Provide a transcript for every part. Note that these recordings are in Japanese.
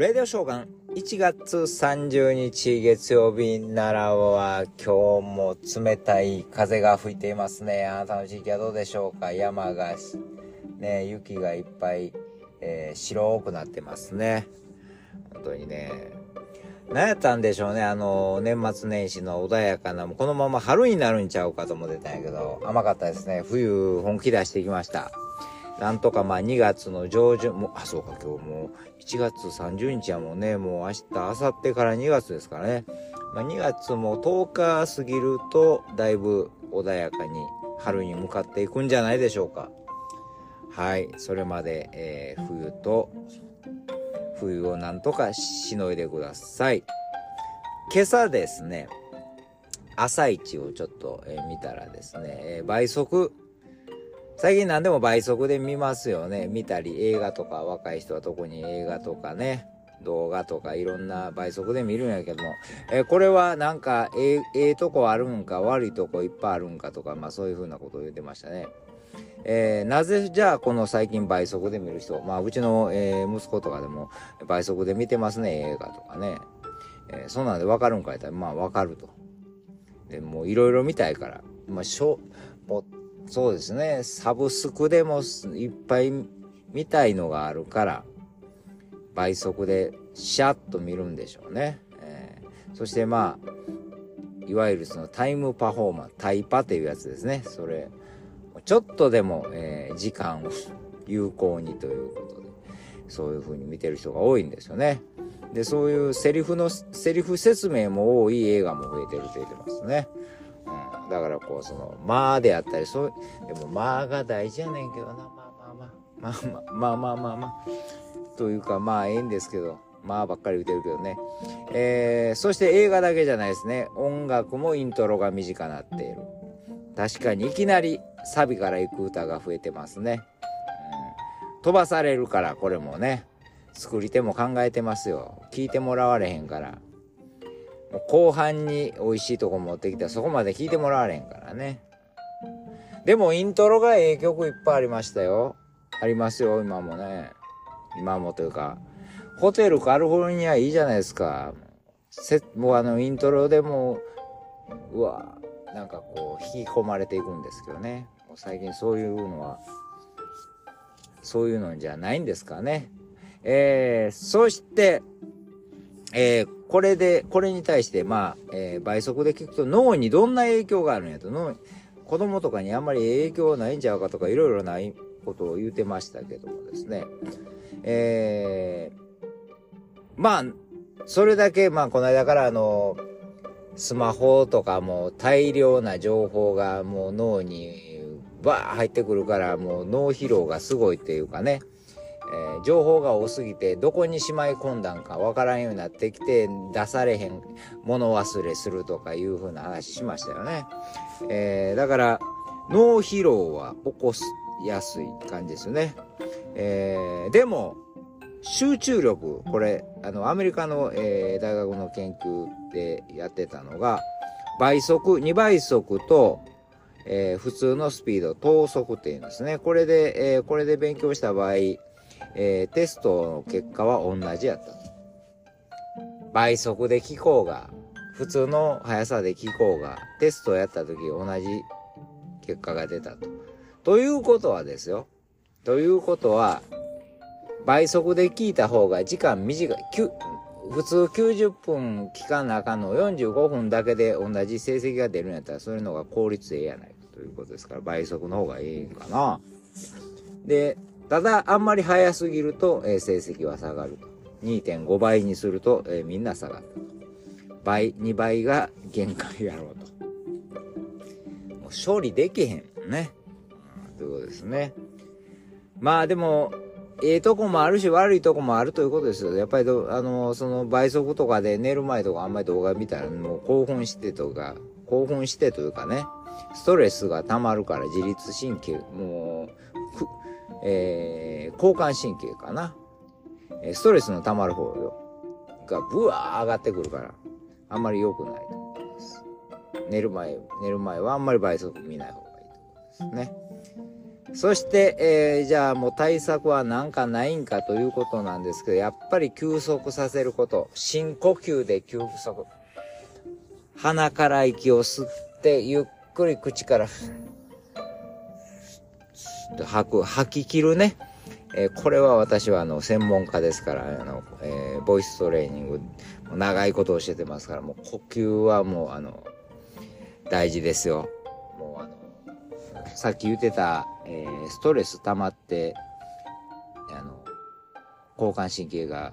レディオショーガン1月30日月曜日奈良は今日も冷たい風が吹いていますね。あなたの地域はどうでしょうか？山が、ね、雪がいっぱい、えー、白くなってますね。本当にね。何やったんでしょうね？あの、年末年始の穏やかな、このまま春になるんちゃうかと思ってたんやけど、甘かったですね。冬本気出してきました。なんとかまあ2月の上旬、も、あ、そうか、今日もう1月30日はもうね、もう明日、明後日から2月ですからね。まあ、2月も10日過ぎると、だいぶ穏やかに春に向かっていくんじゃないでしょうか。はい、それまで、えー、冬と、冬をなんとかしのいでください。今朝ですね、朝一をちょっと、えー、見たらですね、えー、倍速最近何でも倍速で見ますよね。見たり、映画とか、若い人は特に映画とかね、動画とかいろんな倍速で見るんやけども、えー、これはなんか、えええー、とこあるんか、悪いとこいっぱいあるんかとか、まあそういうふうなことを言ってましたね。えー、なぜじゃあこの最近倍速で見る人、まあうちの、えー、息子とかでも倍速で見てますね、映画とかね。えー、そんなんでわかるんか言ったら、まあわかると。で、もういろいろ見たいから、まあしょ、そうですね、サブスクでもいっぱい見たいのがあるから、倍速でシャッと見るんでしょうね。えー、そしてまあ、いわゆるそのタイムパフォーマンス、タイパっていうやつですね。それ、ちょっとでも、えー、時間を有効にということで、そういう風に見てる人が多いんですよね。で、そういうセリフの、セリフ説明も多い映画も増えてるって言ってますね。だからこうその「まあ」であったりそうでも「まあ」が大事やねんけどなまあまあまあまあまあまあまあまあまあというかまあええんですけどまあばっかり言ってるけどね。えー、そして映画だけじゃないですね。音楽もイントロが短くなっている。確かにいきなりサビから行く歌が増えてますね、うん、飛ばされるからこれもね。作り手も考えてますよ。聞いてもらわれへんから。後半に美味しいとこ持ってきたらそこまで聞いてもらわれんからね。でもイントロがええ曲いっぱいありましたよ。ありますよ、今もね。今もというか。ホテルカルフォルニアいいじゃないですか。せもうあのイントロでもう、うわ、なんかこう引き込まれていくんですけどね。もう最近そういうのは、そういうのじゃないんですかね。えー、そして、えー、これで、これに対して、まあ、えー、倍速で聞くと脳にどんな影響があるんやと、脳子供とかにあんまり影響ないんちゃうかとか、いろいろないことを言うてましたけどもですね。えー、まあ、それだけ、まあ、この間からあの、スマホとかも大量な情報がもう脳にバー入ってくるから、もう脳疲労がすごいっていうかね。えー、情報が多すぎてどこにしまい込んだんかわからんようになってきて出されへん物忘れするとかいう風な話しましたよね。えー、だから脳疲労は起こすやすい感じですね。えー、でも集中力これあのアメリカの、えー、大学の研究でやってたのが倍速2倍速とえー、普通のスピード、等速っていうんですね。これで、えー、これで勉強した場合、ー、テストの結果は同じやった。倍速で聞こうが、普通の速さで聞こうが、テストをやった時同じ結果が出たと。ということはですよ。ということは、倍速で聞いた方が時間短い。普通90分聞かなあかんの45分だけで同じ成績が出るんやったら、そういうのが効率ええやないかということですから、倍速の方がええんかな。で、ただ、あんまり早すぎると、えー、成績は下がると。2.5倍にすると、えー、みんな下がると。倍、2倍が限界やろうと。もう勝利できへんね。ということですね。まあでも、ええとこもあるし悪いとこもあるということですよ。やっぱりどあの、その倍速とかで寝る前とかあんまり動画見たらもう興奮してとか、興奮してというかね、ストレスが溜まるから自律神経、もう、えー、交感神経かな。ストレスの溜まる方よ。がブワー上がってくるから、あんまり良くないと思います。寝る前、寝る前はあんまり倍速見ない方がいいと思いますね。そして、えー、じゃあもう対策は何かないんかということなんですけど、やっぱり休息させること。深呼吸で休息。鼻から息を吸って、ゆっくり口から、吐く、吐き切るね。えー、これは私はあの専門家ですから、あの、えー、ボイストレーニング、長いこと教えてますから、もう呼吸はもうあの、大事ですよ。もうあの、さっき言ってた、えー、ストレス溜まって、あの、交感神経が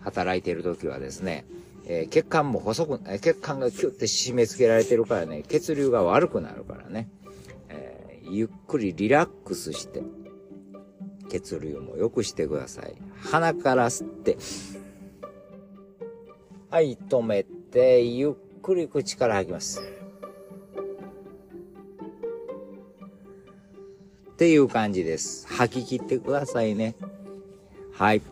働いている時はですね、えー、血管も細く、血管がキュッて締め付けられてるからね、血流が悪くなるからね、えー、ゆっくりリラックスして、血流も良くしてください。鼻から吸って、はい、止めて、ゆっくり口から吐きます。っていう感じです。吐き切ってくださいね。はい。